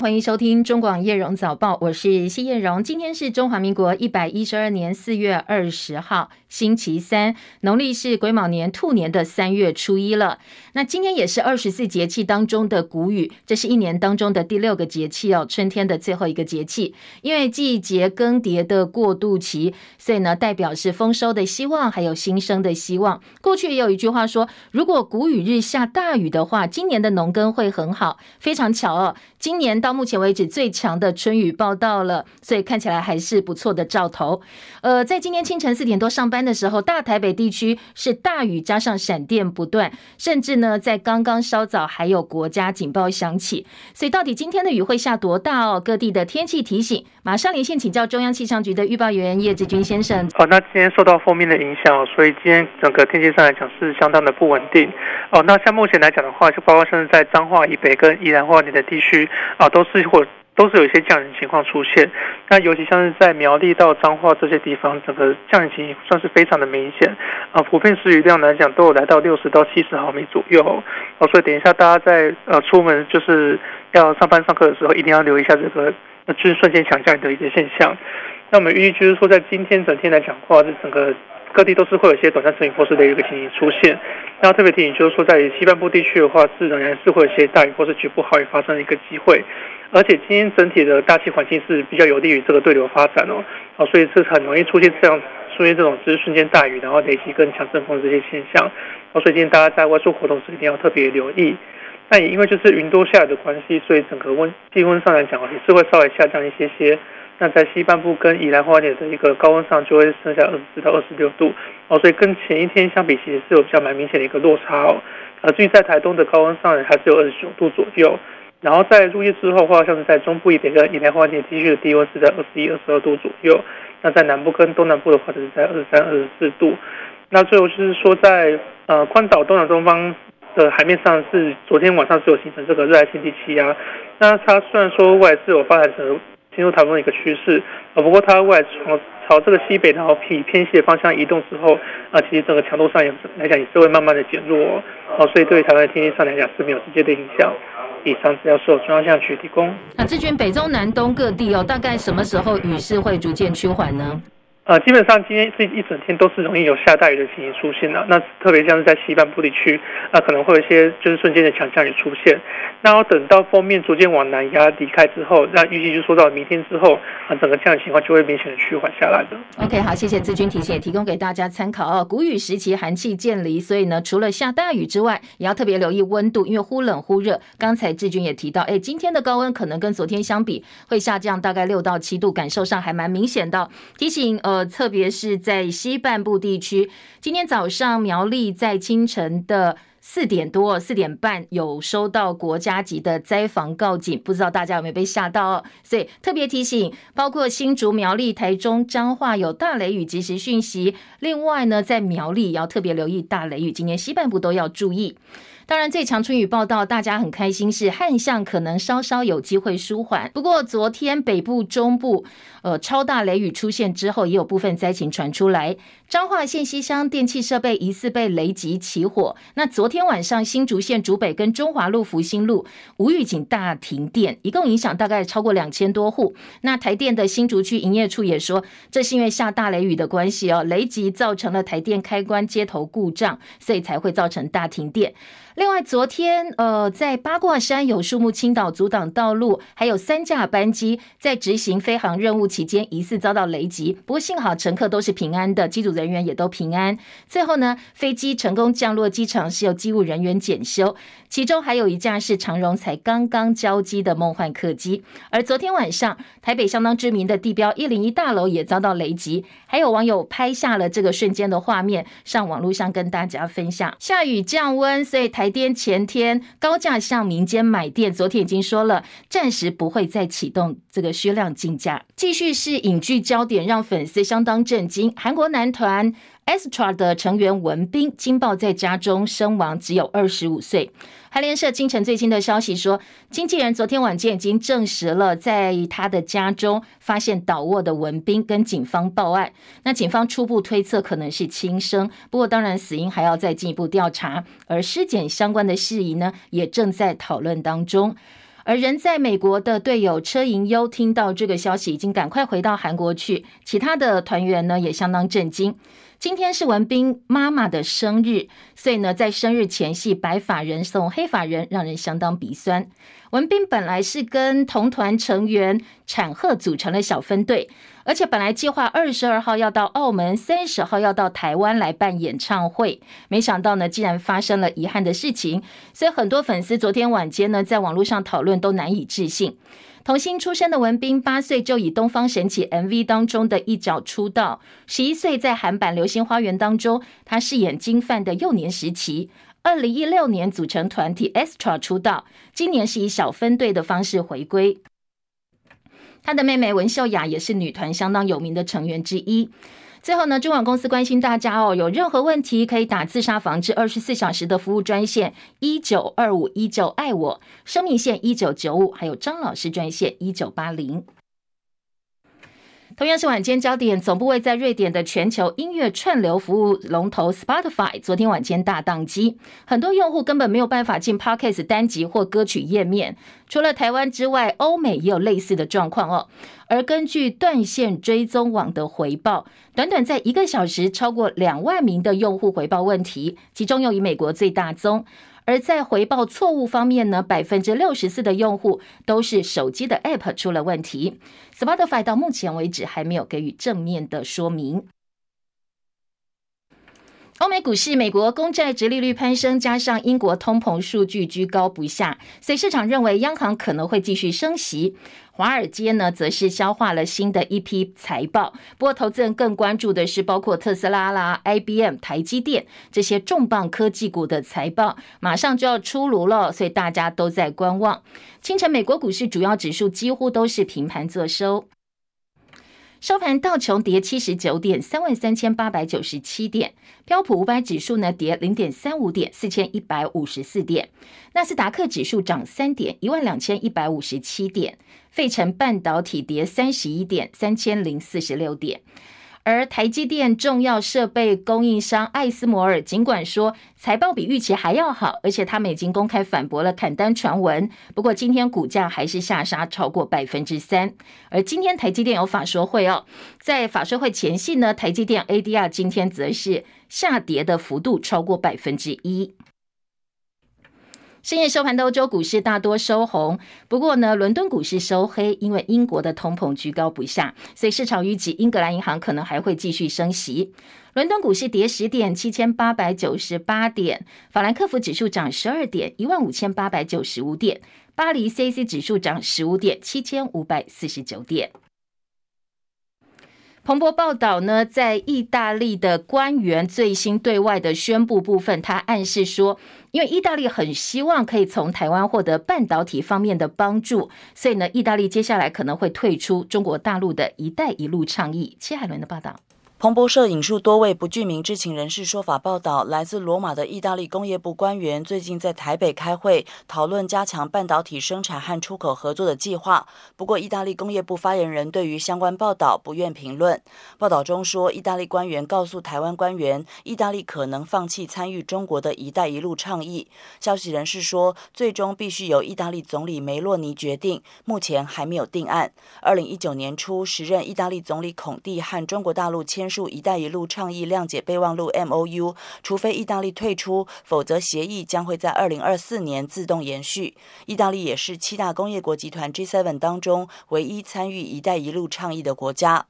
欢迎收听中广叶荣早报，我是谢叶荣。今天是中华民国一百一十二年四月二十号，星期三，农历是癸卯年兔年的三月初一了。那今天也是二十四节气当中的谷雨，这是一年当中的第六个节气哦，春天的最后一个节气。因为季节更迭的过渡期，所以呢，代表是丰收的希望，还有新生的希望。过去也有一句话说，如果谷雨日下大雨的话，今年的农耕会很好。非常巧哦，今年到目前为止最强的春雨报道了，所以看起来还是不错的兆头。呃，在今天清晨四点多上班的时候，大台北地区是大雨加上闪电不断，甚至呢，在刚刚稍早还有国家警报响起。所以到底今天的雨会下多大哦？各地的天气提醒，马上连线请教中央气象局的预报员叶志军先生。好，那今天受到封面的影响，所以今天整个天气上来讲是相当的不稳定。哦，那像目前来讲的话，就包括像是在彰化以北跟宜兰花莲的地区啊，都是或都是有一些降雨情况出现。那尤其像是在苗栗到彰化这些地方，整个降雨情况算是非常的明显啊。普遍是雨量来讲，都有来到六十到七十毫米左右。哦，所以等一下大家在呃出门就是要上班上课的时候，一定要留意一下这个就是瞬间强降雨的一些现象。那我们预计就是说，在今天整天来讲的话，这整个。各地都是会有一些短暂阵雨或是的一个情形出现，那特别提醒就是说，在西半部地区的话，是仍然是会有一些大雨或是局部豪雨发生的一个机会，而且今天整体的大气环境是比较有利于这个对流发展哦，啊，所以是很容易出现这样出现这种只是瞬间大雨，然后累积更强阵风这些现象，啊，所以今天大家在外出活动时一定要特别留意。那也因为就是云多下雨的关系，所以整个温气温上来讲也是会稍微下降一些些。那在西半部跟宜兰花莲的一个高温上，就会剩下二十四到二十六度哦，所以跟前一天相比，其实是有比较蛮明显的一个落差哦。呃，至于在台东的高温上，还是有二十九度左右。然后在入夜之后的话，像是在中部一点跟宜兰花莲地区的低温是在二十一、二十二度左右。那在南部跟东南部的话，就是在二十三、二十四度。那最后就是说在，呃宽岛东南东方的海面上，是昨天晚上是有形成这个热带性低气压。那它虽然说未来是有发展成。进入台风的一个趋势，啊，不过它未来朝朝这个西北，然后偏偏西的方向移动之后，啊，其实整个强度上也来讲也是会慢慢的减弱，哦，所以对于台湾的天气上来讲是没有直接的影响。以上资料受中央气象局提供。那志军北中南东各地哦，大概什么时候雨势会逐渐趋缓呢？呃，基本上今天是一整天都是容易有下大雨的情形出现的。那特别像是在西半部地区，啊，可能会有一些就是瞬间的强降雨出现。那要等到锋面逐渐往南压离开之后，那预计就说到明天之后，啊，整个降雨情况就会明显的趋缓下来的。OK，好，谢谢志军提醒，也提供给大家参考哦。谷雨时期寒气渐离，所以呢，除了下大雨之外，也要特别留意温度，因为忽冷忽热。刚才志军也提到，哎，今天的高温可能跟昨天相比会下降大概六到七度，感受上还蛮明显的。提醒，呃，特别是。在西半部地区，今天早上苗栗在清晨的四点多、四点半有收到国家级的灾防告警，不知道大家有没有被吓到哦？所以特别提醒，包括新竹、苗栗、台中、彰化有大雷雨及时讯息。另外呢，在苗栗也要特别留意大雷雨，今天西半部都要注意。当然，最强春雨报道，大家很开心，是旱象可能稍稍有机会舒缓。不过，昨天北部、中部，呃，超大雷雨出现之后，也有部分灾情传出来。彰化县西乡电气设备疑似被雷击起火。那昨天晚上，新竹县竹北跟中华路、福兴路无预警大停电，一共影响大概超过两千多户。那台电的新竹区营业处也说，这是因为下大雷雨的关系哦，雷击造成了台电开关接头故障，所以才会造成大停电。另外，昨天呃，在八卦山有树木倾倒阻挡道路，还有三架班机在执行飞航任务期间疑似遭到雷击，不过幸好乘客都是平安的，机组人员也都平安。最后呢，飞机成功降落机场，是由机务人员检修。其中还有一架是长荣才刚刚交机的梦幻客机，而昨天晚上台北相当知名的地标一零一大楼也遭到雷击，还有网友拍下了这个瞬间的画面，上网络上跟大家分享。下雨降温，所以台电前天高价向民间买电，昨天已经说了，暂时不会再启动这个削量竞价。继续是影剧焦点，让粉丝相当震惊，韩国男团 Astra 的成员文斌惊爆在家中身亡，只有二十五岁。韩联社清晨最新的消息说，经纪人昨天晚间已经证实了，在他的家中发现倒卧的文斌，跟警方报案。那警方初步推测可能是轻生，不过当然死因还要再进一步调查。而尸检相关的事宜呢，也正在讨论当中。而人在美国的队友车银优听到这个消息，已经赶快回到韩国去。其他的团员呢也相当震惊。今天是文彬妈妈的生日，所以呢，在生日前夕，白发人送黑发人，让人相当鼻酸。文彬本来是跟同团成员产贺组成了小分队，而且本来计划二十二号要到澳门，三十号要到台湾来办演唱会，没想到呢，竟然发生了遗憾的事情，所以很多粉丝昨天晚间呢，在网络上讨论都难以置信。童星出身的文彬，八岁就以《东方神起》MV 当中的一角出道。十一岁在韩版《流星花园》当中，他饰演金范的幼年时期。二零一六年组成团体 Extra 出道，今年是以小分队的方式回归。他的妹妹文秀雅也是女团相当有名的成员之一。最后呢，中广公司关心大家哦，有任何问题可以打自杀防治二十四小时的服务专线一九二五一九爱我，生命线一九九五，还有张老师专线一九八零。同样是晚间焦点，总部位在瑞典的全球音乐串流服务龙头 Spotify，昨天晚间大宕机，很多用户根本没有办法进 Podcast 单集或歌曲页面。除了台湾之外，欧美也有类似的状况哦。而根据断线追踪网的回报，短短在一个小时，超过两万名的用户回报问题，其中又以美国最大宗。而在回报错误方面呢，百分之六十四的用户都是手机的 App 出了问题。Spotify 到目前为止还没有给予正面的说明。欧美股市，美国公债殖利率攀升，加上英国通膨数据居高不下，所以市场认为央行可能会继续升息。华尔街呢，则是消化了新的一批财报。不过，投资人更关注的是包括特斯拉啦、IBM、台积电这些重磅科技股的财报，马上就要出炉了，所以大家都在观望。清晨，美国股市主要指数几乎都是平盘作收。收盘，道琼跌七十九点，三万三千八百九十七点；标普五百指数呢跌零点三五点，四千一百五十四点；纳斯达克指数涨三点，一万两千一百五十七点；费城半导体跌三十一点，三千零四十六点。而台积电重要设备供应商艾斯摩尔尽管说财报比预期还要好，而且他们已经公开反驳了砍单传闻。不过今天股价还是下杀超过百分之三。而今天台积电有法说会哦，在法说会前夕呢，台积电 ADR 今天则是下跌的幅度超过百分之一。深夜收盘的欧洲股市大多收红，不过呢，伦敦股市收黑，因为英国的通膨居高不下，所以市场预计英格兰银行可能还会继续升息。伦敦股市跌十点，七千八百九十八点；法兰克福指数涨十二点，一万五千八百九十五点；巴黎 CAC 指数涨十五点，七千五百四十九点。彭博报道呢，在意大利的官员最新对外的宣布部分，他暗示说，因为意大利很希望可以从台湾获得半导体方面的帮助，所以呢，意大利接下来可能会退出中国大陆的一带一路倡议。戚海伦的报道。彭博社引述多位不具名知情人士说法报道，来自罗马的意大利工业部官员最近在台北开会，讨论加强半导体生产和出口合作的计划。不过，意大利工业部发言人对于相关报道不愿评论。报道中说，意大利官员告诉台湾官员，意大利可能放弃参与中国的一带一路倡议。消息人士说，最终必须由意大利总理梅洛尼决定，目前还没有定案。二零一九年初，时任意大利总理孔蒂和中国大陆签。签署“一带一路”倡议谅解备忘录 （MOU），除非意大利退出，否则协议将会在二零二四年自动延续。意大利也是七大工业国集团 G7 当中唯一参与“一带一路”倡议的国家。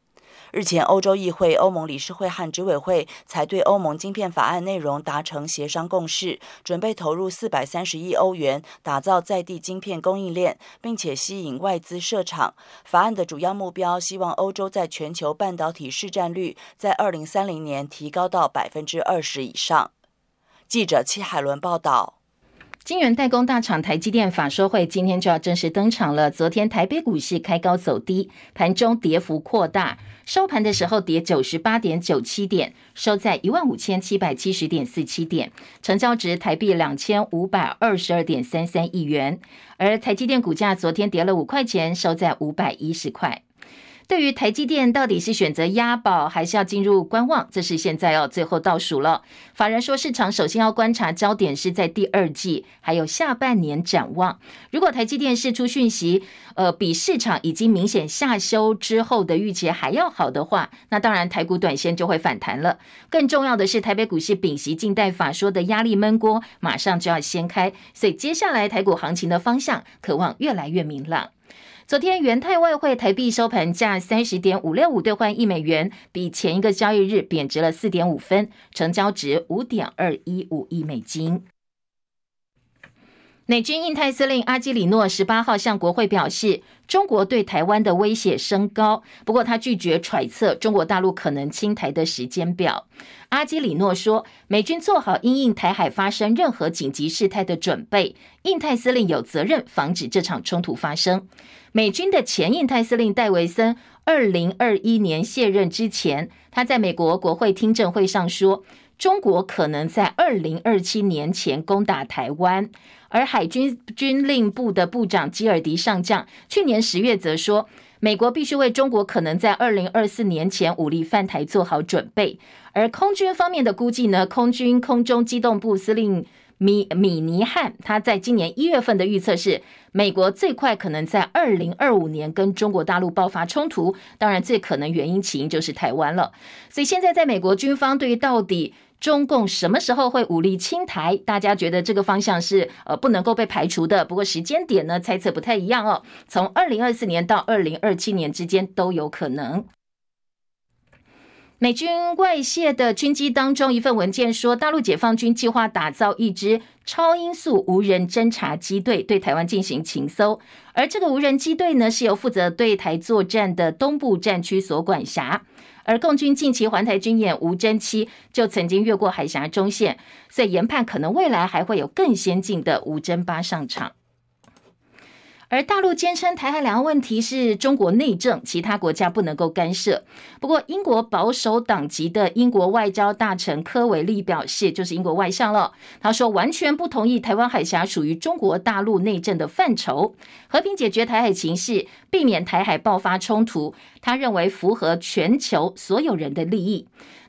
日前，欧洲议会、欧盟理事会和执委会才对欧盟晶片法案内容达成协商共识，准备投入四百三十亿欧元打造在地晶片供应链，并且吸引外资设厂。法案的主要目标，希望欧洲在全球半导体市占率在二零三零年提高到百分之二十以上。记者戚海伦报道。晶圆代工大厂台积电法说会今天就要正式登场了。昨天台北股市开高走低，盘中跌幅扩大，收盘的时候跌九十八点九七点，收在一万五千七百七十点四七点，成交值台币两千五百二十二点三三亿元。而台积电股价昨天跌了五块钱，收在五百一十块。对于台积电到底是选择押宝还是要进入观望，这是现在要最后倒数了。法人说，市场首先要观察焦点是在第二季，还有下半年展望。如果台积电释出讯息，呃，比市场已经明显下修之后的预期还要好的话，那当然台股短线就会反弹了。更重要的是，台北股市丙席静待法说的压力闷锅马上就要掀开，所以接下来台股行情的方向可望越来越明朗。昨天元泰外汇台币收盘价三十点五六五兑换一美元，比前一个交易日贬值了四点五分，成交值五点二一五亿美金。美军印太司令阿基里诺十八号向国会表示，中国对台湾的威胁升高，不过他拒绝揣测中国大陆可能侵台的时间表。阿基里诺说，美军做好因应台海发生任何紧急事态的准备，印太司令有责任防止这场冲突发生。美军的前印太司令戴维森，二零二一年卸任之前，他在美国国会听证会上说，中国可能在二零二七年前攻打台湾。而海军军令部的部长基尔迪上将去年十月则说，美国必须为中国可能在二零二四年前武力犯台做好准备。而空军方面的估计呢，空军空中机动部司令米米尼汉他在今年一月份的预测是，美国最快可能在二零二五年跟中国大陆爆发冲突。当然，最可能原因起因就是台湾了。所以现在在美国军方对于到底。中共什么时候会武力清台？大家觉得这个方向是呃不能够被排除的。不过时间点呢，猜测不太一样哦。从二零二四年到二零二七年之间都有可能。美军外泄的军机当中，一份文件说，大陆解放军计划打造一支超音速无人侦察机队，对台湾进行情搜。而这个无人机队呢，是由负责对台作战的东部战区所管辖。而共军近期环台军演无侦七就曾经越过海峡中线，所以研判可能未来还会有更先进的无侦八上场。而大陆坚称台海两岸问题是中国内政，其他国家不能够干涉。不过，英国保守党籍的英国外交大臣科维利表示，就是英国外相了。他说，完全不同意台湾海峡属于中国大陆内政的范畴，和平解决台海情势，避免台海爆发冲突。他认为符合全球所有人的利益。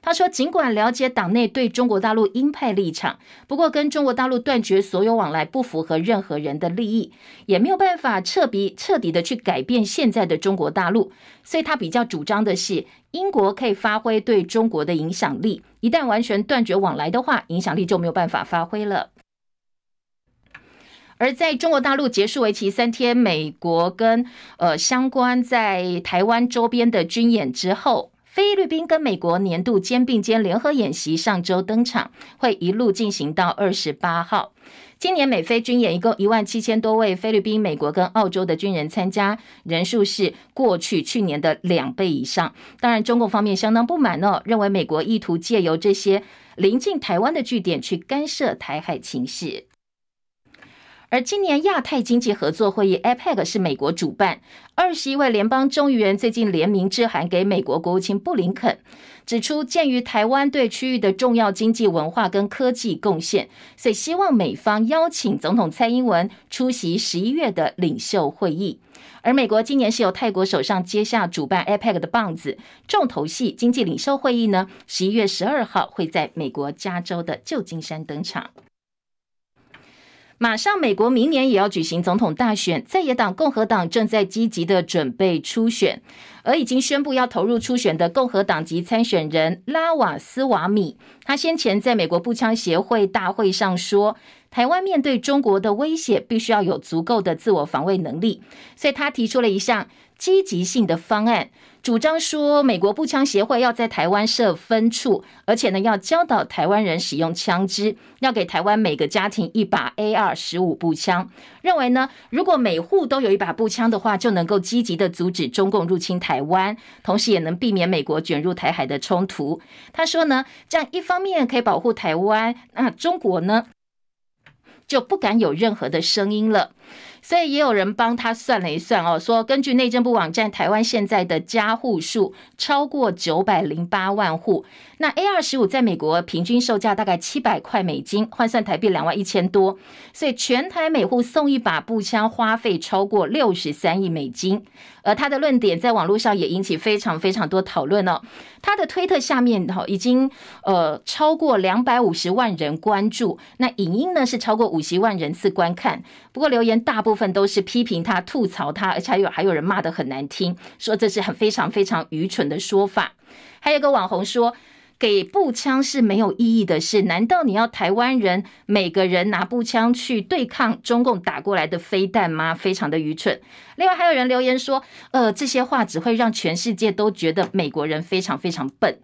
他说：“尽管了解党内对中国大陆鹰派立场，不过跟中国大陆断绝所有往来不符合任何人的利益，也没有办法彻底彻底的去改变现在的中国大陆。所以他比较主张的是，英国可以发挥对中国的影响力。一旦完全断绝往来的话，影响力就没有办法发挥了。而在中国大陆结束为期三天，美国跟呃相关在台湾周边的军演之后。”菲律宾跟美国年度肩并肩联合演习上周登场，会一路进行到二十八号。今年美菲军演一共一万七千多位菲律宾、美国跟澳洲的军人参加，人数是过去去年的两倍以上。当然，中共方面相当不满哦，认为美国意图借由这些临近台湾的据点去干涉台海情势。而今年亚太经济合作会议 （APEC） 是美国主办，二十一位联邦众议员最近联名致函给美国国务卿布林肯，指出鉴于台湾对区域的重要经济、文化跟科技贡献，所以希望美方邀请总统蔡英文出席十一月的领袖会议。而美国今年是由泰国首相接下主办 APEC 的棒子，重头戏经济领袖会议呢，十一月十二号会在美国加州的旧金山登场。马上，美国明年也要举行总统大选，在野党共和党正在积极的准备初选，而已经宣布要投入初选的共和党籍参选人拉瓦斯瓦米，他先前在美国步枪协会大会上说，台湾面对中国的威胁，必须要有足够的自我防卫能力，所以他提出了一项积极性的方案。主张说，美国步枪协会要在台湾设分处，而且呢，要教导台湾人使用枪支，要给台湾每个家庭一把 AR 十五步枪。认为呢，如果每户都有一把步枪的话，就能够积极的阻止中共入侵台湾，同时也能避免美国卷入台海的冲突。他说呢，这样一方面可以保护台湾，那中国呢，就不敢有任何的声音了。所以也有人帮他算了一算哦，说根据内政部网站，台湾现在的家户数超过九百零八万户。那 A 二十五在美国平均售价大概七百块美金，换算台币两万一千多，所以全台每户送一把步枪，花费超过六十三亿美金。而他的论点在网络上也引起非常非常多讨论哦。他的推特下面哈已经呃超过两百五十万人关注，那影音呢是超过五十万人次观看。不过留言大部分都是批评他、吐槽他，而且还有还有人骂得很难听，说这是很非常非常愚蠢的说法。还有个网红说。给步枪是没有意义的事，难道你要台湾人每个人拿步枪去对抗中共打过来的飞弹吗？非常的愚蠢。另外还有人留言说，呃，这些话只会让全世界都觉得美国人非常非常笨。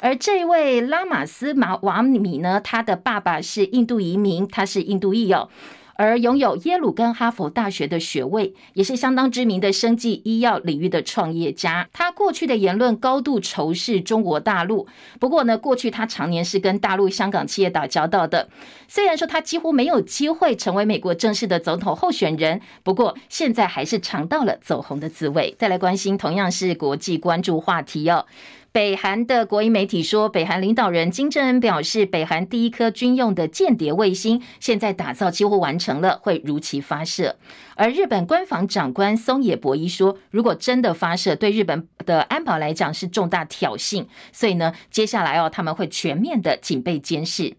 而这位拉马斯马瓦米呢，他的爸爸是印度移民，他是印度裔哦。而拥有耶鲁跟哈佛大学的学位，也是相当知名的生技医药领域的创业家。他过去的言论高度仇视中国大陆，不过呢，过去他常年是跟大陆、香港企业打交道的。虽然说他几乎没有机会成为美国正式的总统候选人，不过现在还是尝到了走红的滋味。再来关心同样是国际关注话题哦。北韩的国营媒体说，北韩领导人金正恩表示，北韩第一颗军用的间谍卫星现在打造几乎完成了，会如期发射。而日本官房长官松野博一说，如果真的发射，对日本的安保来讲是重大挑衅，所以呢，接下来哦，他们会全面的警备监视。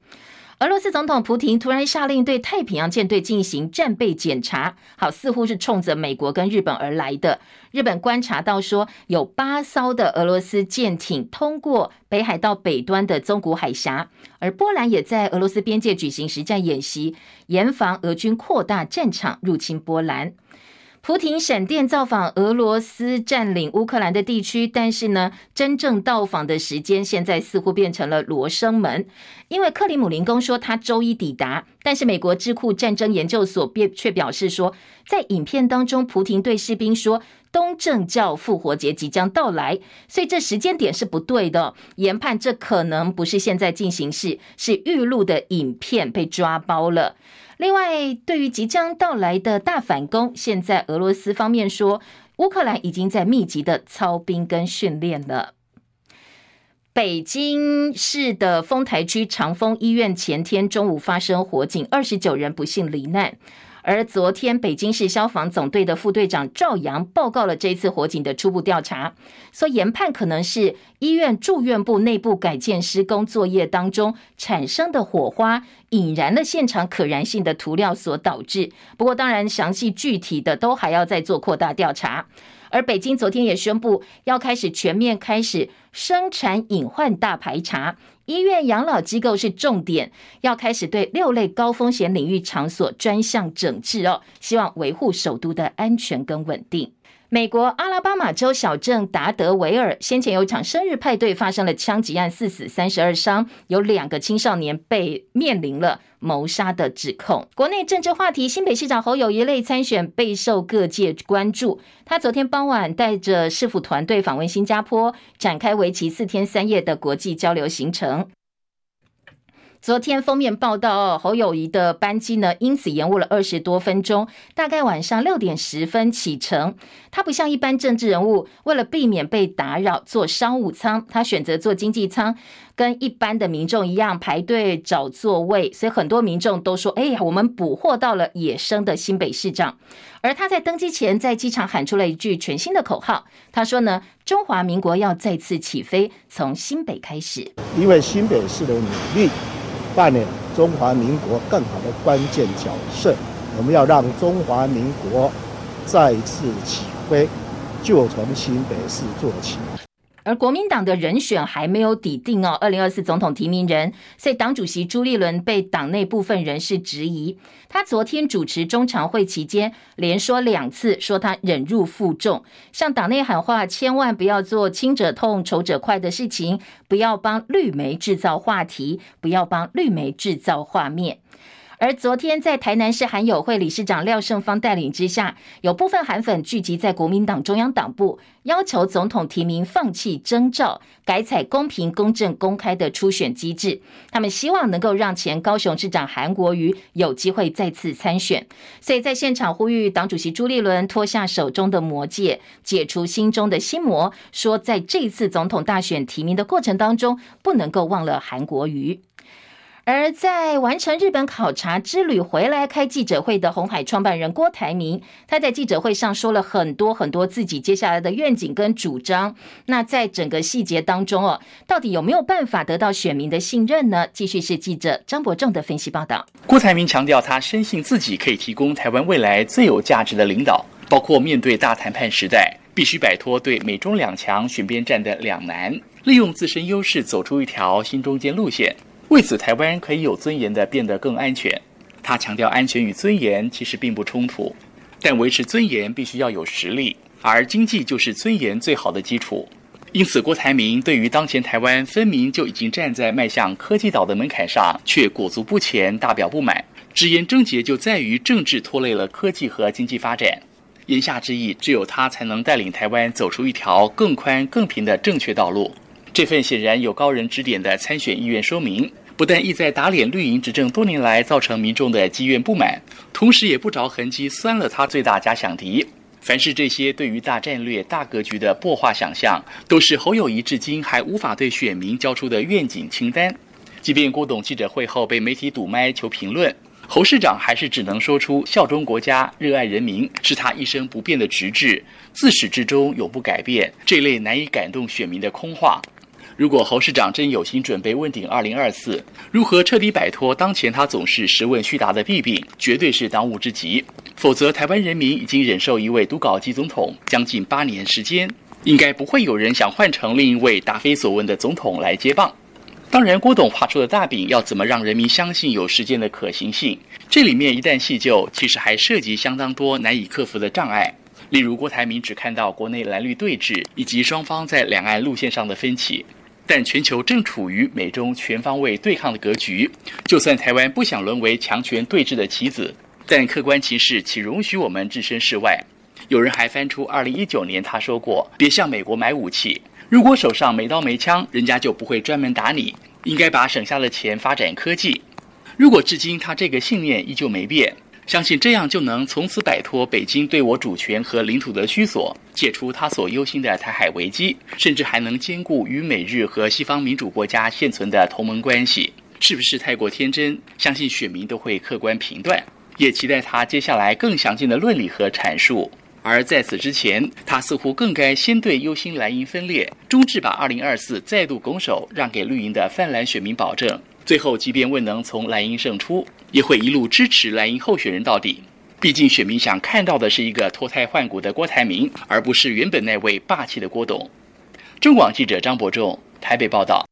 俄罗斯总统普廷突然下令对太平洋舰队进行战备检查，好，似乎是冲着美国跟日本而来的。日本观察到说，有八艘的俄罗斯舰艇通过北海道北端的宗谷海峡，而波兰也在俄罗斯边界举行实战演习，严防俄军扩大战场入侵波兰。普亭闪电造访俄罗斯占领乌克兰的地区，但是呢，真正到访的时间现在似乎变成了罗生门，因为克里姆林宫说他周一抵达，但是美国智库战争研究所便却表示说，在影片当中，普廷对士兵说东正教复活节即将到来，所以这时间点是不对的，研判这可能不是现在进行式，是预录的影片被抓包了。另外，对于即将到来的大反攻，现在俄罗斯方面说，乌克兰已经在密集的操兵跟训练了。北京市的丰台区长丰医院前天中午发生火警，二十九人不幸罹难。而昨天，北京市消防总队的副队长赵阳报告了这次火警的初步调查，说研判可能是医院住院部内部改建施工作业当中产生的火花引燃了现场可燃性的涂料所导致。不过，当然详细具体的都还要再做扩大调查。而北京昨天也宣布要开始全面开始生产隐患大排查。医院、养老机构是重点，要开始对六类高风险领域场所专项整治哦，希望维护首都的安全跟稳定。美国阿拉巴马州小镇达德维尔先前有一场生日派对发生了枪击案，四死三十二伤，有两个青少年被面临了谋杀的指控。国内政治话题，新北市长侯友宜类参选备受各界关注。他昨天傍晚带着市府团队访问新加坡，展开为期四天三夜的国际交流行程。昨天封面报道，侯友谊的班机呢，因此延误了二十多分钟，大概晚上六点十分启程。他不像一般政治人物，为了避免被打扰，坐商务舱，他选择坐经济舱，跟一般的民众一样排队找座位。所以很多民众都说：“哎呀，我们捕获到了野生的新北市长。”而他在登机前，在机场喊出了一句全新的口号，他说呢：“中华民国要再次起飞，从新北开始。”因为新北市的努力。扮演中华民国更好的关键角色，我们要让中华民国再次起飞，就从新北市做起。而国民党的人选还没有底定哦，二零二四总统提名人，所以党主席朱立伦被党内部分人士质疑。他昨天主持中常会期间，连说两次，说他忍辱负重，向党内喊话，千万不要做亲者痛、仇者快的事情，不要帮绿媒制造话题，不要帮绿媒制造画面。而昨天在台南市韩友会理事长廖胜芳带领之下，有部分韩粉聚集在国民党中央党部，要求总统提名放弃征召，改采公平、公正、公开的初选机制。他们希望能够让前高雄市长韩国瑜有机会再次参选。所以在现场呼吁党主席朱立伦脱下手中的魔戒，解除心中的心魔，说在这次总统大选提名的过程当中，不能够忘了韩国瑜。而在完成日本考察之旅回来开记者会的红海创办人郭台铭，他在记者会上说了很多很多自己接下来的愿景跟主张。那在整个细节当中哦，到底有没有办法得到选民的信任呢？继续是记者张伯仲的分析报道。郭台铭强调，他深信自己可以提供台湾未来最有价值的领导，包括面对大谈判时代，必须摆脱对美中两强选边站的两难，利用自身优势走出一条新中间路线。为此，台湾可以有尊严地变得更安全。他强调，安全与尊严其实并不冲突，但维持尊严必须要有实力，而经济就是尊严最好的基础。因此，郭台铭对于当前台湾分明就已经站在迈向科技岛的门槛上，却裹足不前，大表不满，直言症结就在于政治拖累了科技和经济发展。言下之意，只有他才能带领台湾走出一条更宽、更平的正确道路。这份显然有高人指点的参选意愿说明，不但意在打脸绿营执政多年来造成民众的积怨不满，同时也不着痕迹酸了他最大假想敌。凡是这些对于大战略、大格局的破坏想象，都是侯友谊至今还无法对选民交出的愿景清单。即便郭董记者会后被媒体堵麦求评论，侯市长还是只能说出效忠国家、热爱人民是他一生不变的职志，自始至终永不改变。这类难以感动选民的空话。如果侯市长真有心准备问鼎二零二四，如何彻底摆脱当前他总是实问虚答的弊病，绝对是当务之急。否则，台湾人民已经忍受一位读稿机总统将近八年时间，应该不会有人想换成另一位答非所问的总统来接棒。当然，郭董画出的大饼要怎么让人民相信有实践的可行性？这里面一旦细究，其实还涉及相当多难以克服的障碍。例如，郭台铭只看到国内蓝绿对峙以及双方在两岸路线上的分歧。但全球正处于美中全方位对抗的格局，就算台湾不想沦为强权对峙的棋子，但客观情势岂容许我们置身事外？有人还翻出二零一九年他说过：“别向美国买武器，如果手上没刀没枪，人家就不会专门打你。应该把省下的钱发展科技。”如果至今他这个信念依旧没变。相信这样就能从此摆脱北京对我主权和领土的需索，解除他所忧心的台海危机，甚至还能兼顾与美日和西方民主国家现存的同盟关系，是不是太过天真？相信选民都会客观评断，也期待他接下来更详尽的论理和阐述。而在此之前，他似乎更该先对忧心蓝营分裂，终至把二零二四再度拱手让给绿营的泛蓝选民保证。最后，即便未能从蓝营胜出，也会一路支持蓝营候选人到底。毕竟，选民想看到的是一个脱胎换骨的郭台铭，而不是原本那位霸气的郭董。中广记者张伯仲台北报道。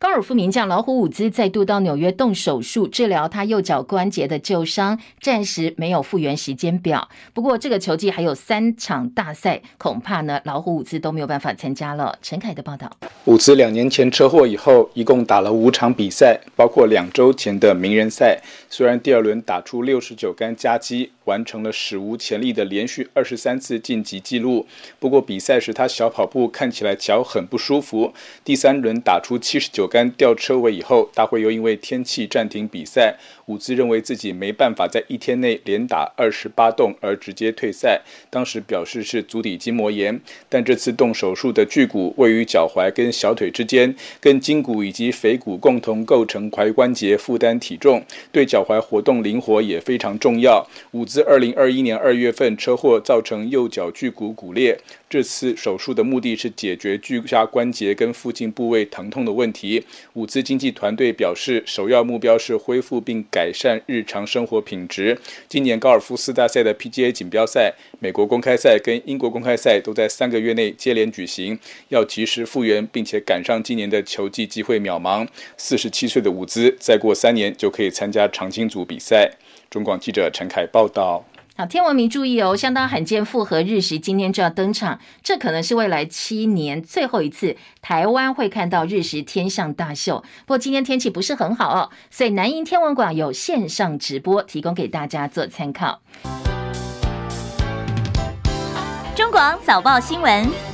高尔夫名将老虎伍兹再度到纽约动手术治疗他右脚关节的旧伤，暂时没有复原时间表。不过，这个球季还有三场大赛，恐怕呢老虎伍兹都没有办法参加了。陈凯的报道：伍兹两年前车祸以后，一共打了五场比赛，包括两周前的名人赛。虽然第二轮打出六十九杆佳绩，完成了史无前例的连续二十三次晋级纪录，不过比赛时他小跑步看起来脚很不舒服。第三轮打出七十九杆吊车尾以后，大会又因为天气暂停比赛。伍兹认为自己没办法在一天内连打二十八洞，而直接退赛。当时表示是足底筋膜炎，但这次动手术的距骨位于脚踝跟小腿之间，跟筋骨以及腓骨共同构成踝关节，负担体重，对脚踝活动灵活也非常重要。伍兹二零二一年二月份车祸造成右脚距骨骨裂。这次手术的目的是解决距下关节跟附近部位疼痛的问题。伍兹经纪团队表示，首要目标是恢复并改善日常生活品质。今年高尔夫四大赛的 PGA 锦标赛、美国公开赛跟英国公开赛都在三个月内接连举行，要及时复原，并且赶上今年的球季机会渺茫。四十七岁的伍兹，再过三年就可以参加常青组比赛。中广记者陈凯报道。好，天文迷注意哦，相当罕见复合日食今天就要登场，这可能是未来七年最后一次台湾会看到日食天象大秀。不过今天天气不是很好哦，所以南瀛天文馆有线上直播，提供给大家做参考。中广早报新闻。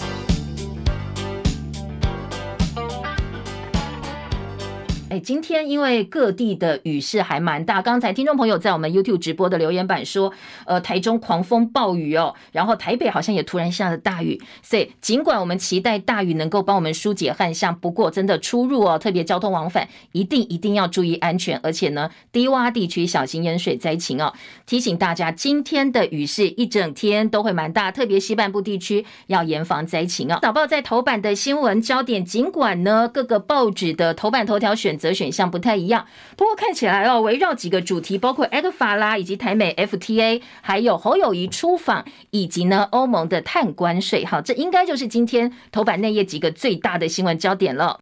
今天因为各地的雨势还蛮大，刚才听众朋友在我们 YouTube 直播的留言板说，呃，台中狂风暴雨哦，然后台北好像也突然下了大雨，所以尽管我们期待大雨能够帮我们疏解旱象，不过真的出入哦，特别交通往返一定一定要注意安全，而且呢，低洼地区小心淹水灾情哦。提醒大家，今天的雨势一整天都会蛮大，特别西半部地区要严防灾情哦。早报在头版的新闻焦点，尽管呢各个报纸的头版头条选择。则选项不太一样，不过看起来哦，围绕几个主题，包括 ECFA 啦，以及台美 FTA，还有侯友谊出访，以及呢欧盟的碳关税，好，这应该就是今天头版内页几个最大的新闻焦点了。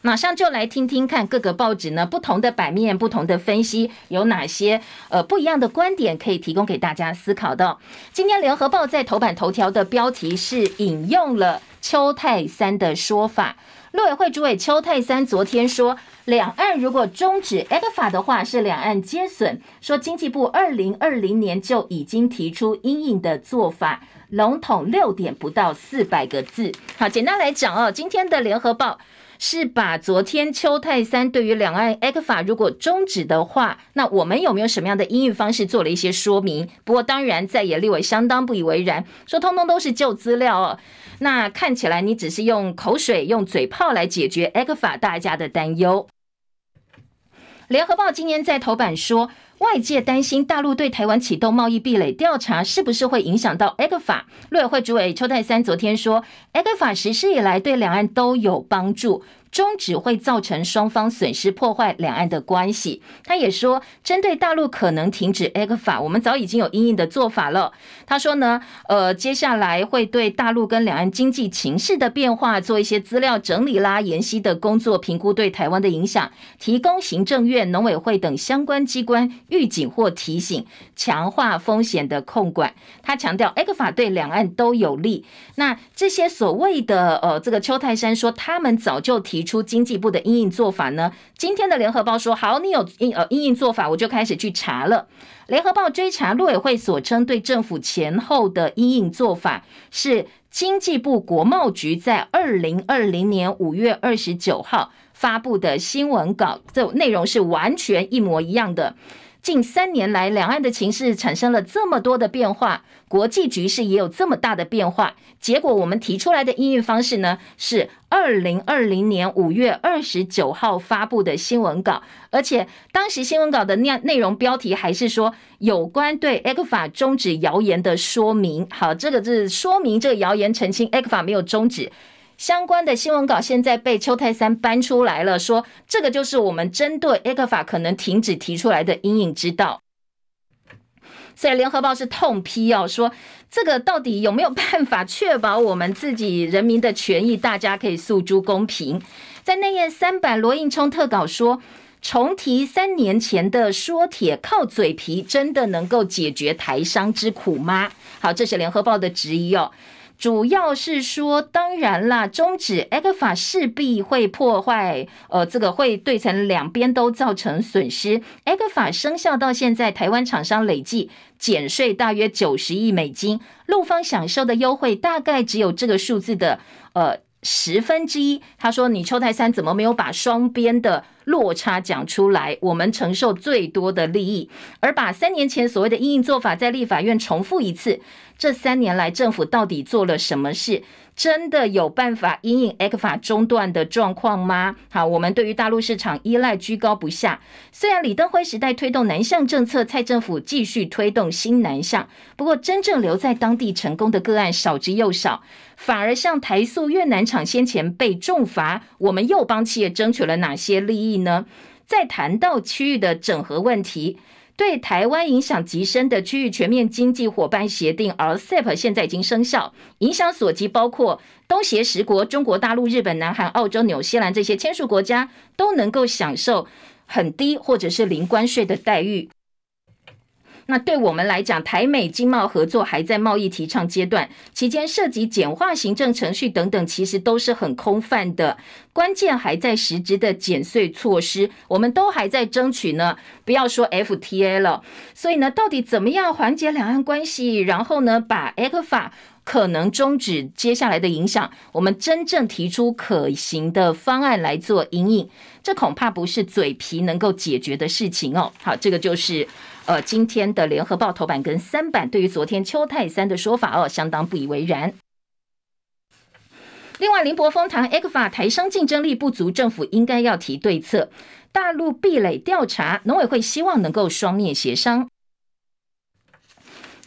马上就来听听看各个报纸呢不同的版面、不同的分析有哪些呃不一样的观点可以提供给大家思考的。今天联合报在头版头条的标题是引用了邱泰三的说法。陆委会主委邱泰三昨天说，两岸如果终止 ECFA 的话，是两岸皆损。说经济部二零二零年就已经提出阴影的做法，笼统六点不到四百个字。好，简单来讲哦，今天的联合报是把昨天邱太三对于两岸 ECFA 如果终止的话，那我们有没有什么样的因应方式做了一些说明。不过当然在野立委相当不以为然，说通通都是旧资料哦。那看起来你只是用口水、用嘴炮来解决 ECFA 大家的担忧。联合报今天在头版说，外界担心大陆对台湾启动贸易壁垒调查，是不是会影响到 ECFA？陆委会主委邱泰三昨天说，ECFA 实施以来对两岸都有帮助。终止会造成双方损失，破坏两岸的关系。他也说，针对大陆可能停止 ECFA，我们早已经有因应的做法了。他说呢，呃，接下来会对大陆跟两岸经济情势的变化做一些资料整理啦、研析的工作，评估对台湾的影响，提供行政院、农委会等相关机关预警或提醒，强化风险的控管。他强调，ECFA 对两岸都有利。那这些所谓的呃，这个邱泰山说，他们早就提。出经济部的因应做法呢？今天的联合报说好，你有阴呃因应做法，我就开始去查了。联合报追查陆委会所称对政府前后的因应做法，是经济部国贸局在二零二零年五月二十九号发布的新闻稿，这内容是完全一模一样的。近三年来，两岸的情势产生了这么多的变化，国际局势也有这么大的变化。结果，我们提出来的因应方式呢，是二零二零年五月二十九号发布的新闻稿，而且当时新闻稿的内内容标题还是说有关对 ECFA 终止谣言的说明。好，这个是说明这个谣言，澄清 ECFA 没有终止。相关的新闻稿现在被邱泰三搬出来了，说这个就是我们针对 ECFA 可能停止提出来的阴影之道。所以联合报是痛批哦，说这个到底有没有办法确保我们自己人民的权益？大家可以诉诸公平。在内页三版，罗应聪特稿说，重提三年前的说帖，靠嘴皮真的能够解决台商之苦吗？好，这是联合报的质疑哦。主要是说，当然啦，终止爱克法势必会破坏，呃，这个会对成两边都造成损失。爱克法生效到现在，台湾厂商累计减税大约九十亿美金，陆方享受的优惠大概只有这个数字的，呃。十分之一，他说：“你邱泰三怎么没有把双边的落差讲出来？我们承受最多的利益，而把三年前所谓的因应做法在立法院重复一次。这三年来政府到底做了什么事？”真的有办法因应 ECFA 中断的状况吗？好，我们对于大陆市场依赖居高不下。虽然李登辉时代推动南向政策，蔡政府继续推动新南向，不过真正留在当地成功的个案少之又少，反而像台塑越南厂先前被重罚，我们又帮企业争取了哪些利益呢？再谈到区域的整合问题。对台湾影响极深的区域全面经济伙伴协定 RCEP 现在已经生效，影响所及包括东协十国、中国大陆、日本、南韩、澳洲、纽西兰这些签署国家都能够享受很低或者是零关税的待遇。那对我们来讲，台美经贸合作还在贸易提倡阶段，期间涉及简化行政程序等等，其实都是很空泛的。关键还在实质的减税措施，我们都还在争取呢。不要说 FTA 了，所以呢，到底怎么样缓解两岸关系，然后呢，把 ECFA 可能终止接下来的影响，我们真正提出可行的方案来做引领，这恐怕不是嘴皮能够解决的事情哦。好，这个就是呃今天的联合报头版跟三版对于昨天邱泰三的说法哦，相当不以为然。另外，林柏峰谈 ECFA 台商竞争力不足，政府应该要提对策。大陆壁垒调查，农委会希望能够双面协商。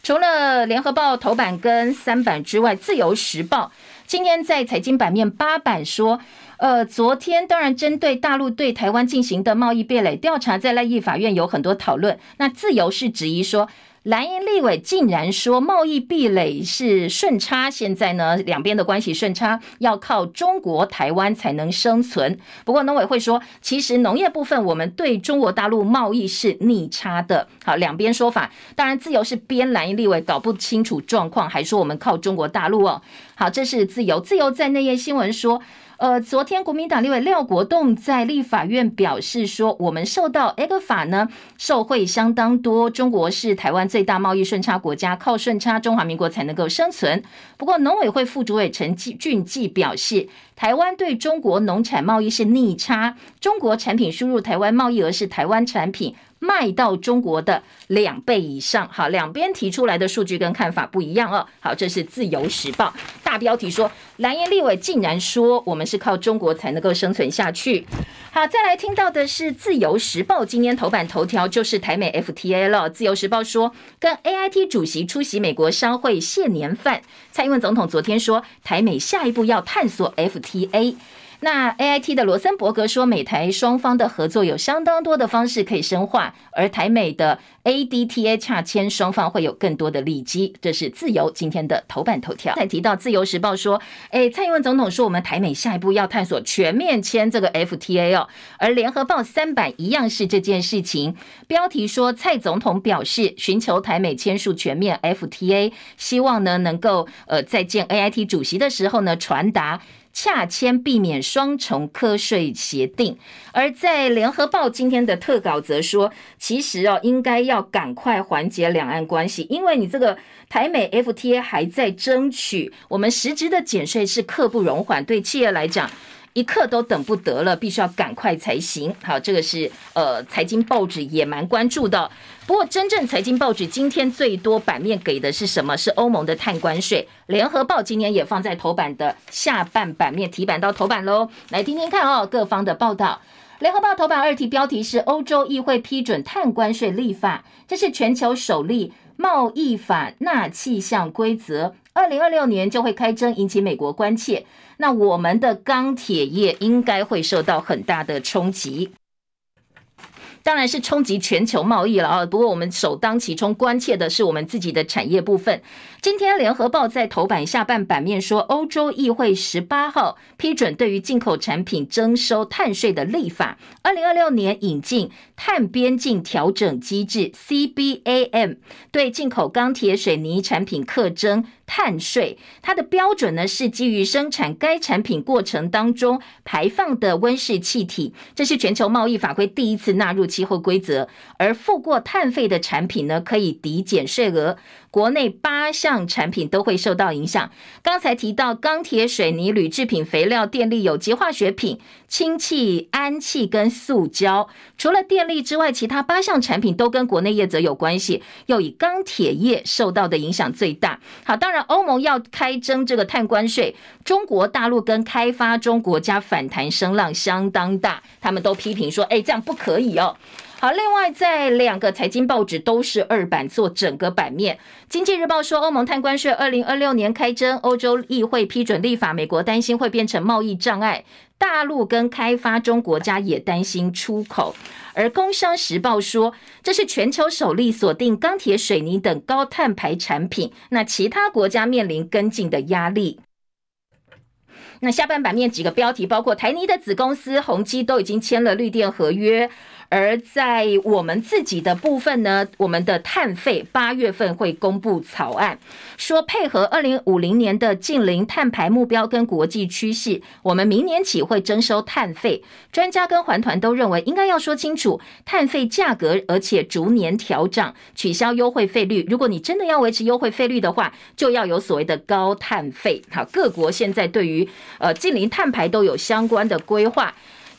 除了联合报头版跟三版之外，自由时报今天在财经版面八版说，呃，昨天当然针对大陆对台湾进行的贸易壁垒调查，在立法院有很多讨论。那自由是质疑说。蓝营立委竟然说贸易壁垒是顺差，现在呢两边的关系顺差，要靠中国台湾才能生存。不过农委会说，其实农业部分我们对中国大陆贸易是逆差的。好，两边说法，当然自由是编蓝营立委搞不清楚状况，还说我们靠中国大陆哦。好，这是自由，自由在内页新闻说。呃，昨天国民党立委廖国栋在立法院表示说，我们受到 ECFA 呢受惠相当多，中国是台湾最大贸易顺差国家，靠顺差中华民国才能够生存。不过农委会副主委陈俊记表示，台湾对中国农产贸易是逆差，中国产品输入台湾贸易额是台湾产品。卖到中国的两倍以上，好，两边提出来的数据跟看法不一样哦。好，这是自由时报大标题说，蓝营立委竟然说我们是靠中国才能够生存下去。好，再来听到的是自由时报今天头版头条就是台美 FTA 了。自由时报说，跟 AIT 主席出席美国商会谢年饭，蔡英文总统昨天说，台美下一步要探索 FTA。那 A I T 的罗森伯格说，美台双方的合作有相当多的方式可以深化，而台美的 A D T A 洽签，双方会有更多的利基。这是自由今天的头版头条。再提到自由时报说，诶，蔡英文总统说，我们台美下一步要探索全面签这个 F T A 哦。而联合报三版一样是这件事情，标题说蔡总统表示，寻求台美签署全面 F T A，希望呢能够呃在见 A I T 主席的时候呢传达。洽签避免双重课税协定，而在联合报今天的特稿则说，其实哦，应该要赶快缓解两岸关系，因为你这个台美 FTA 还在争取，我们实质的减税是刻不容缓，对企业来讲。一刻都等不得了，必须要赶快才行。好，这个是呃，财经报纸也蛮关注的。不过，真正财经报纸今天最多版面给的是什么？是欧盟的碳关税。联合报今天也放在头版的下半版面，提版到头版喽。来听听看哦，各方的报道。联合报头版二题标题是欧洲议会批准碳关税立法，这是全球首例贸易法纳气象规则。二零二六年就会开征，引起美国关切。那我们的钢铁业应该会受到很大的冲击。当然是冲击全球贸易了啊！不过我们首当其冲关切的是我们自己的产业部分。今天联合报在头版下半版面说，欧洲议会十八号批准对于进口产品征收碳税的立法，二零二六年引进碳边境调整机制 （CBAM），对进口钢铁、水泥产品课征碳税。它的标准呢是基于生产该产品过程当中排放的温室气体，这是全球贸易法规第一次纳入。气候规则，而付过碳费的产品呢，可以抵减税额。国内八项产品都会受到影响。刚才提到钢铁、水泥、铝制品、肥料、电力、有机化学品、氢气、氨气跟塑胶，除了电力之外，其他八项产品都跟国内业者有关系，又以钢铁业受到的影响最大。好，当然欧盟要开征这个碳关税，中国大陆跟开发中国家反弹声浪相当大，他们都批评说：“哎，这样不可以哦。”好，另外在两个财经报纸都是二版做整个版面。经济日报说，欧盟碳关税二零二六年开征，欧洲议会批准立法，美国担心会变成贸易障碍，大陆跟开发中国家也担心出口。而工商时报说，这是全球首例锁定钢铁、水泥等高碳排产品，那其他国家面临跟进的压力。那下半版面几个标题，包括台泥的子公司宏基都已经签了绿电合约。而在我们自己的部分呢，我们的碳费八月份会公布草案，说配合二零五零年的净零碳排目标跟国际趋势，我们明年起会征收碳费。专家跟环团都认为，应该要说清楚碳费价格，而且逐年调涨，取消优惠费率。如果你真的要维持优惠费率的话，就要有所谓的高碳费。好，各国现在对于呃净零碳排都有相关的规划。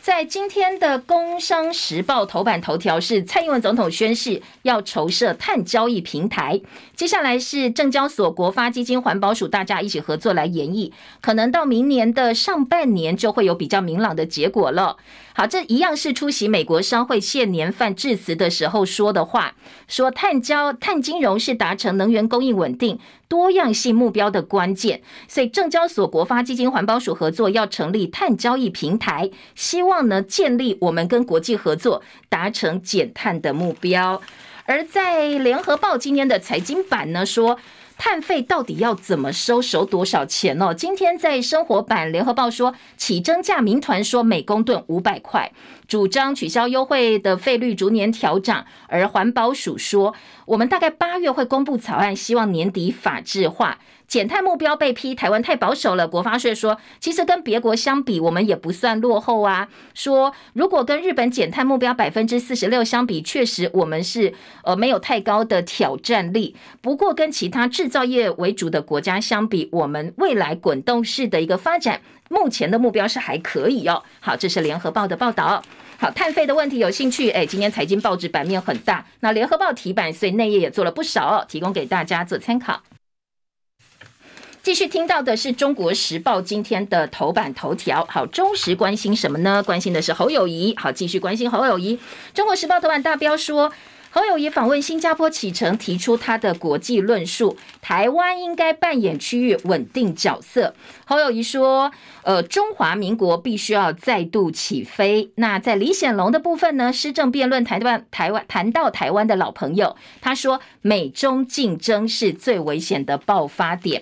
在今天的《工商时报》头版头条是蔡英文总统宣誓要筹设碳交易平台，接下来是证交所、国发基金、环保署大家一起合作来研议，可能到明年的上半年就会有比较明朗的结果了。好，这一样是出席美国商会谢年饭致辞的时候说的话，说碳交碳金融是达成能源供应稳定、多样性目标的关键，所以证交所、国发基金、环保署合作要成立碳交易平台，希望呢建立我们跟国际合作，达成减碳的目标。而在联合报今天的财经版呢说。碳费到底要怎么收？收多少钱呢？今天在生活版联合报说，起征价民团说每公吨五百块，主张取消优惠的费率逐年调涨。而环保署说，我们大概八月会公布草案，希望年底法制化。减碳目标被批台湾太保守了，国发会说，其实跟别国相比，我们也不算落后啊。说如果跟日本减碳目标百分之四十六相比，确实我们是呃没有太高的挑战力。不过跟其他制造业为主的国家相比，我们未来滚动式的一个发展，目前的目标是还可以哦。好，这是联合报的报道。好，碳费的问题有兴趣？哎，今天财经报纸版面很大，那联合报题版，所以内页也做了不少哦，提供给大家做参考。继续听到的是《中国时报》今天的头版头条。好，忠实关心什么呢？关心的是侯友宜。好，继续关心侯友宜。《中国时报》头版大标说，侯友宜访问新加坡启程，提出他的国际论述，台湾应该扮演区域稳定角色。侯友宜说，呃，中华民国必须要再度起飞。那在李显龙的部分呢？施政辩论台湾台湾谈到台湾的老朋友，他说，美中竞争是最危险的爆发点。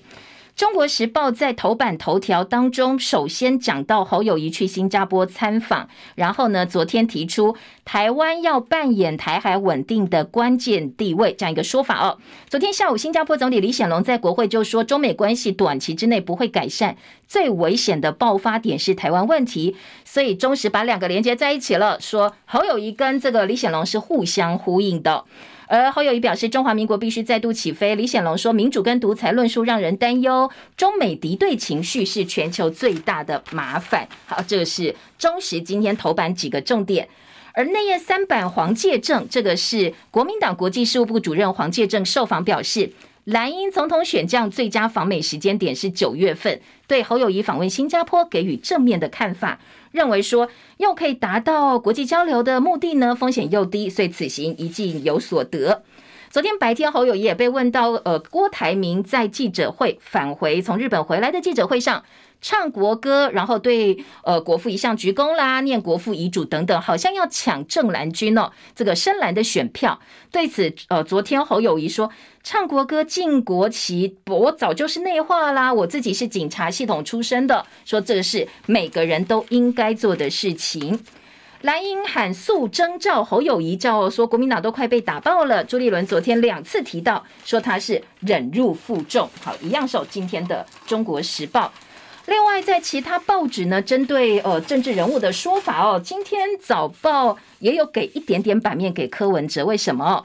中国时报在头版头条当中，首先讲到侯友谊去新加坡参访，然后呢，昨天提出台湾要扮演台海稳定的关键地位这样一个说法哦。昨天下午，新加坡总理李显龙在国会就说，中美关系短期之内不会改善，最危险的爆发点是台湾问题，所以中时把两个连接在一起了，说侯友谊跟这个李显龙是互相呼应的。而侯友宜表示，中华民国必须再度起飞。李显龙说，民主跟独裁论述让人担忧，中美敌对情绪是全球最大的麻烦。好，这个是中时今天头版几个重点。而内页三版黄介正，这个是国民党国际事务部主任黄介正受访表示。蓝英总统选将最佳访美时间点是九月份，对侯友宜访问新加坡给予正面的看法，认为说又可以达到国际交流的目的呢，风险又低，所以此行一定有所得。昨天白天，侯友宜也被问到，呃，郭台铭在记者会返回从日本回来的记者会上。唱国歌，然后对呃国父遗像鞠躬啦，念国父遗嘱等等，好像要抢正蓝军哦，这个深蓝的选票。对此，呃，昨天侯友宜说，唱国歌、敬国旗，我早就是内化啦，我自己是警察系统出身的，说这个是每个人都应该做的事情。蓝营喊速征召侯友宜，叫说国民党都快被打爆了。朱立伦昨天两次提到，说他是忍辱负重。好，一样是今天的《中国时报》。另外，在其他报纸呢，针对呃政治人物的说法哦，今天早报也有给一点点版面给柯文哲，为什么？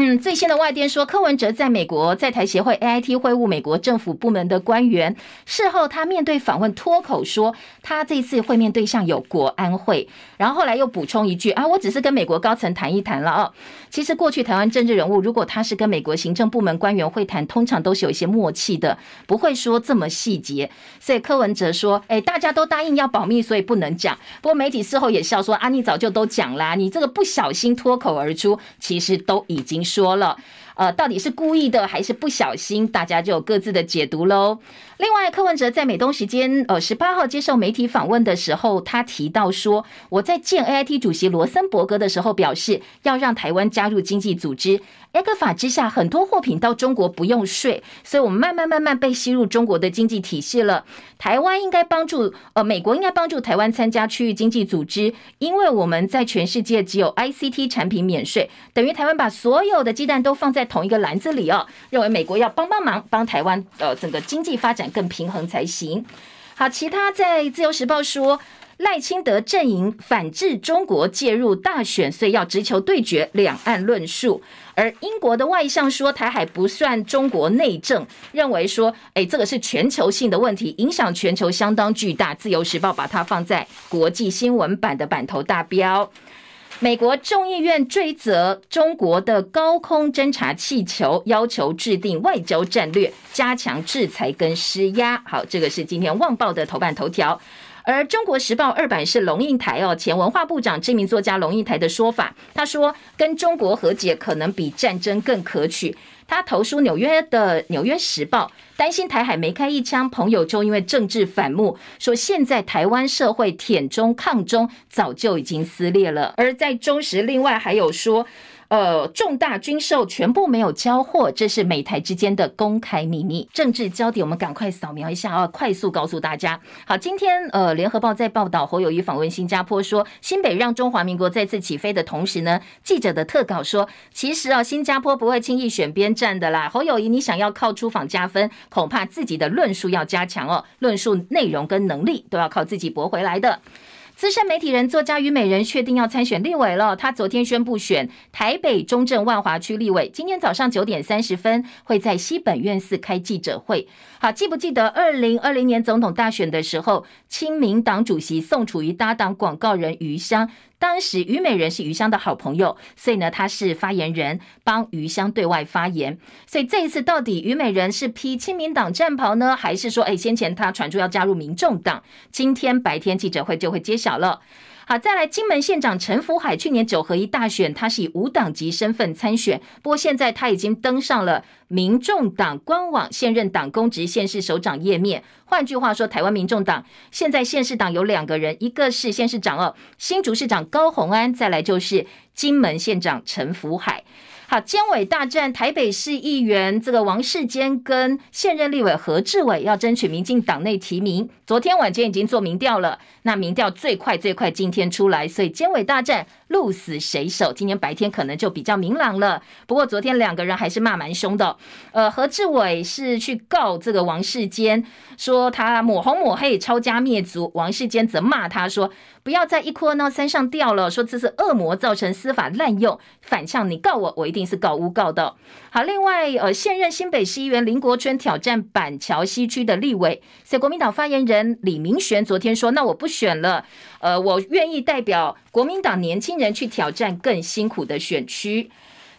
嗯，最新的外电说，柯文哲在美国在台协会 AIT 会晤美国政府部门的官员。事后，他面对访问脱口说，他这次会面对象有国安会。然后后来又补充一句啊，我只是跟美国高层谈一谈了哦。其实过去台湾政治人物，如果他是跟美国行政部门官员会谈，通常都是有一些默契的，不会说这么细节。所以柯文哲说，哎，大家都答应要保密，所以不能讲。不过媒体事后也笑说，啊，你早就都讲啦，你这个不小心脱口而出，其实都已经说了。呃，到底是故意的还是不小心？大家就有各自的解读喽。另外，柯文哲在美东时间呃十八号接受媒体访问的时候，他提到说，我在见 AIT 主席罗森伯格的时候表示，要让台湾加入经济组织。ECFA 之下，很多货品到中国不用税，所以我们慢慢慢慢被吸入中国的经济体系了。台湾应该帮助呃，美国应该帮助台湾参加区域经济组织，因为我们在全世界只有 ICT 产品免税，等于台湾把所有的鸡蛋都放在同一个篮子里哦。认为美国要帮帮忙，帮台湾呃整个经济发展更平衡才行。好，其他在自由时报说。赖清德阵营反制中国介入大选，所以要直球对决两岸论述。而英国的外相说，台海不算中国内政，认为说，哎，这个是全球性的问题，影响全球相当巨大。自由时报把它放在国际新闻版的版头大标。美国众议院追责中国的高空侦察气球，要求制定外交战略，加强制裁跟施压。好，这个是今天《旺报》的头版头条。而《中国时报》二版是龙应台哦，前文化部长、知名作家龙应台的说法。他说，跟中国和解可能比战争更可取。他投书纽约的《纽约时报》，担心台海没开一枪，朋友就因为政治反目，说现在台湾社会舔中抗中早就已经撕裂了。而在中时，另外还有说。呃，重大军售全部没有交货，这是美台之间的公开秘密。政治焦点，我们赶快扫描一下啊，快速告诉大家。好，今天呃，联合报在报道侯友宜访问新加坡说，新北让中华民国再次起飞的同时呢，记者的特稿说，其实啊，新加坡不会轻易选边站的啦。侯友宜，你想要靠出访加分，恐怕自己的论述要加强哦，论述内容跟能力都要靠自己驳回来的。资深媒体人、作家虞美人确定要参选立委了。他昨天宣布选台北中正万华区立委，今天早上九点三十分会在西本院寺开记者会。好，记不记得二零二零年总统大选的时候，亲民党主席宋楚瑜搭档广告人余香？当时虞美人是余香的好朋友，所以呢，他是发言人，帮余香对外发言。所以这一次到底虞美人是披亲民党战袍呢，还是说，哎，先前他传出要加入民众党？今天白天记者会就会揭晓了。好，再来金门县长陈福海，去年九合一大选，他是以无党籍身份参选，不过现在他已经登上了民众党官网现任党公职县市首长页面。换句话说，台湾民众党现在县市党有两个人，一个是县市长哦，新竹市长高虹安，再来就是金门县长陈福海。好，监委大战，台北市议员这个王世坚跟现任立委何志伟要争取民进党内提名。昨天晚间已经做民调了，那民调最快最快今天出来，所以监委大战鹿死谁手？今天白天可能就比较明朗了。不过昨天两个人还是骂蛮凶的。呃，何志伟是去告这个王世坚，说他抹红抹黑、抄家灭族。王世坚则骂他说。不要再一哭二闹三上吊了，说这是恶魔造成司法滥用，反向你告我，我一定是告诬告的。好，另外呃，现任新北市议员林国春挑战板桥西区的立委，所以国民党发言人李明玄昨天说，那我不选了，呃，我愿意代表国民党年轻人去挑战更辛苦的选区。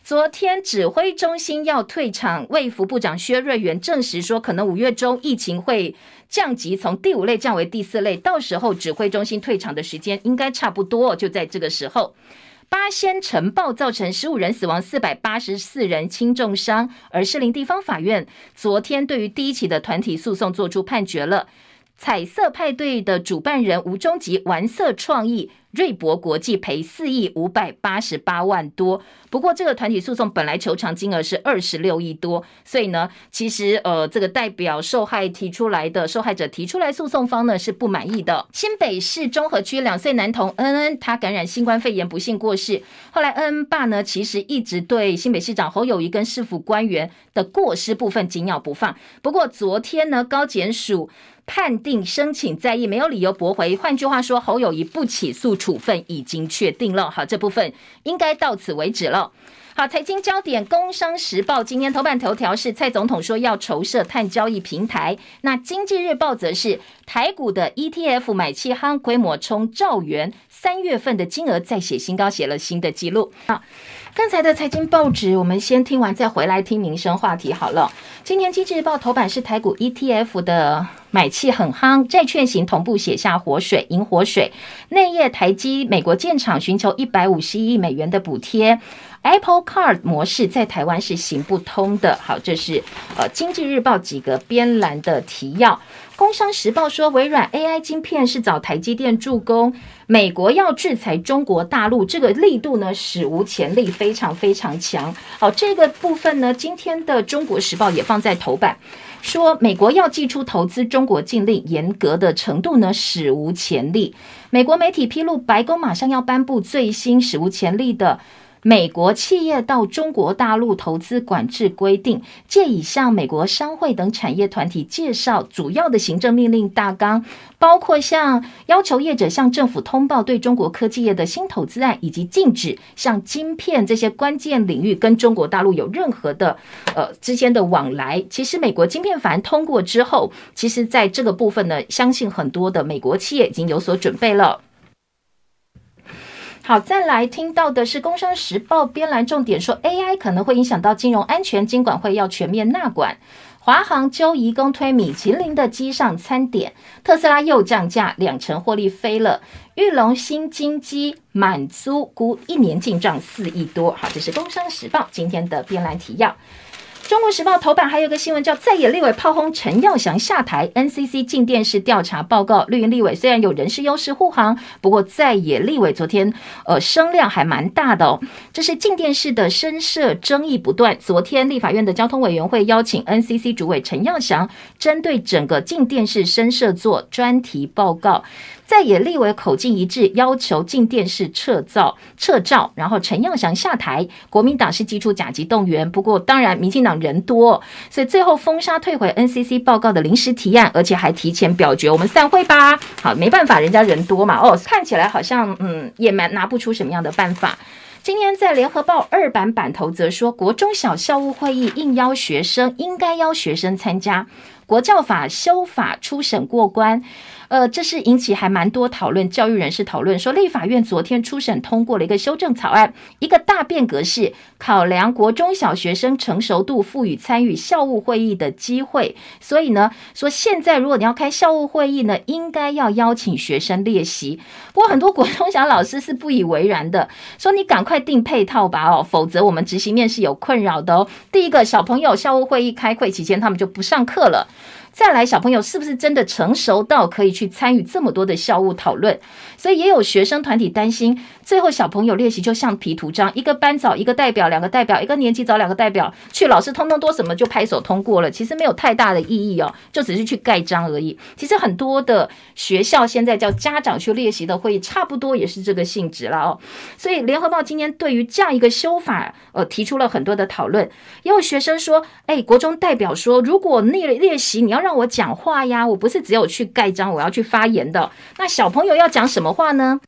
昨天指挥中心要退场，卫福部长薛瑞元证实说，可能五月中疫情会降级，从第五类降为第四类，到时候指挥中心退场的时间应该差不多，就在这个时候。八仙尘爆造成十五人死亡，四百八十四人轻重伤，而士林地方法院昨天对于第一起的团体诉讼做出判决了。彩色派对的主办人吴中吉玩色创意，瑞博国际赔四亿五百八十八万多。不过，这个团体诉讼本来求偿金额是二十六亿多，所以呢，其实呃，这个代表受害提出来的受害者提出来诉讼方呢是不满意的。新北市中和区两岁男童恩恩，他感染新冠肺炎不幸过世。后来恩恩爸呢，其实一直对新北市长侯友宜跟市府官员的过失部分紧咬不放。不过昨天呢，高检署。判定申请再议没有理由驳回，换句话说，侯友宜不起诉处分已经确定了。好，这部分应该到此为止了。好，财经焦点，《工商时报》今天头版头条是蔡总统说要筹设碳交易平台，那《经济日报》则是台股的 ETF 买气夯，规模冲兆元，三月份的金额再写新高，写了新的纪录。好。刚才的财经报纸，我们先听完再回来听民生话题好了。今天《经济日报》头版是台股 ETF 的买气很夯，债券型同步写下活水，引火水。内页台积美国建厂寻求一百五十亿美元的补贴，Apple Card 模式在台湾是行不通的。好，这是呃《经济日报》几个编栏的提要。工商时报说，微软 AI 晶片是找台积电助攻，美国要制裁中国大陆，这个力度呢史无前例，非常非常强。好，这个部分呢，今天的《中国时报》也放在头版，说美国要祭出投资中国禁令，严格的程度呢史无前例。美国媒体披露，白宫马上要颁布最新史无前例的。美国企业到中国大陆投资管制规定，借以向美国商会等产业团体介绍主要的行政命令大纲，包括像要求业者向政府通报对中国科技业的新投资案，以及禁止像晶片这些关键领域跟中国大陆有任何的呃之间的往来。其实，美国晶片法案通过之后，其实在这个部分呢，相信很多的美国企业已经有所准备了。好，再来听到的是《工商时报》编栏重点说，AI 可能会影响到金融安全，金管会要全面纳管。华航揪移工推米其林的机上餐点，特斯拉又降价，两成获利飞了。裕隆新金机满租估一年净赚四亿多。好，这是《工商时报》今天的编栏提要。中国时报头版还有个新闻叫在野立委炮轰陈耀祥下台，NCC 镜电视调查报告，绿营立委虽然有人事优势护航，不过在野立委昨天呃声量还蛮大的哦。这是镜电视的声色争议不断，昨天立法院的交通委员会邀请 NCC 主委陈耀祥针对整个镜电视声色做专题报告。在野立委口径一致，要求镜电视撤照撤照，然后陈耀祥下台。国民党是祭出甲级动员，不过当然民进党人多，所以最后封杀退回 NCC 报告的临时提案，而且还提前表决，我们散会吧。好，没办法，人家人多嘛。哦，看起来好像嗯也蛮拿不出什么样的办法。今天在联合报二版版头则说，国中小校务会议应邀学生，应该邀学生参加。国教法修法初审过关。呃，这是引起还蛮多讨论，教育人士讨论说，立法院昨天初审通过了一个修正草案，一个大变革是考量国中小学生成熟度，赋予参与校务会议的机会。所以呢，说现在如果你要开校务会议呢，应该要邀请学生列席。不过很多国中小老师是不以为然的，说你赶快定配套吧哦，否则我们执行面是有困扰的哦。第一个，小朋友校务会议开会期间，他们就不上课了。再来，小朋友是不是真的成熟到可以去参与这么多的校务讨论？所以也有学生团体担心，最后小朋友练习就像皮图章，一个班找一个代表，两个代表，一个年级找两个代表去，老师通通多什么就拍手通过了，其实没有太大的意义哦，就只是去盖章而已。其实很多的学校现在叫家长去练习的会议，差不多也是这个性质了哦。所以联合报今天对于这样一个修法，呃，提出了很多的讨论。也有学生说，哎，国中代表说，如果列练习，你要让让我讲话呀！我不是只有去盖章，我要去发言的。那小朋友要讲什么话呢？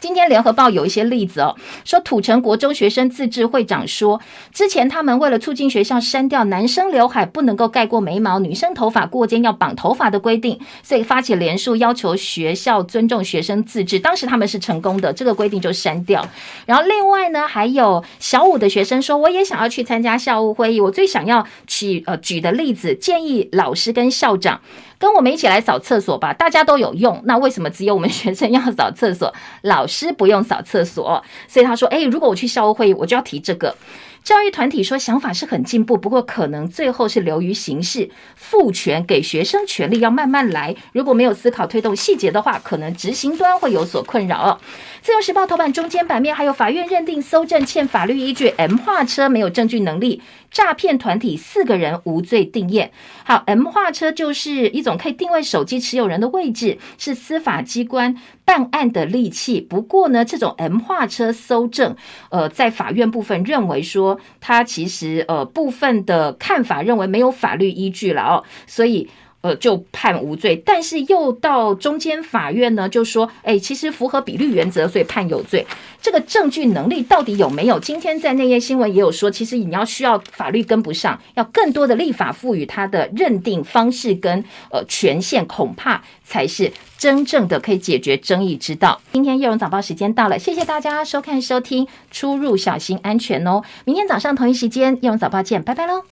今天联合报有一些例子哦，说土城国中学生自治会长说，之前他们为了促进学校删掉男生刘海不能够盖过眉毛，女生头发过肩要绑头发的规定，所以发起联署要求学校尊重学生自治。当时他们是成功的，这个规定就删掉。然后另外呢，还有小五的学生说，我也想要去参加校务会议，我最想要举呃举的例子，建议老师跟校长。跟我们一起来扫厕所吧，大家都有用，那为什么只有我们学生要扫厕所，老师不用扫厕所？所以他说，诶，如果我去校务会议，我就要提这个。教育团体说想法是很进步，不过可能最后是流于形式，赋权给学生权利要慢慢来。如果没有思考推动细节的话，可能执行端会有所困扰。自由时报头版中间版面还有法院认定搜证欠法律依据，M 化车没有证据能力，诈骗团体四个人无罪定验。好，M 化车就是一种可以定位手机持有人的位置，是司法机关办案的利器。不过呢，这种 M 化车搜证，呃，在法院部分认为说。它其实呃部分的看法认为没有法律依据了哦，所以呃就判无罪，但是又到中间法院呢就说，哎，其实符合比例原则，所以判有罪。这个证据能力到底有没有？今天在那页新闻也有说，其实你要需要法律跟不上，要更多的立法赋予它的认定方式跟呃权限，恐怕才是真正的可以解决争议之道。今天叶荣早报时间到了，谢谢大家收看收听，出入小心安全哦。明天早上同一时间叶荣早报见，拜拜喽。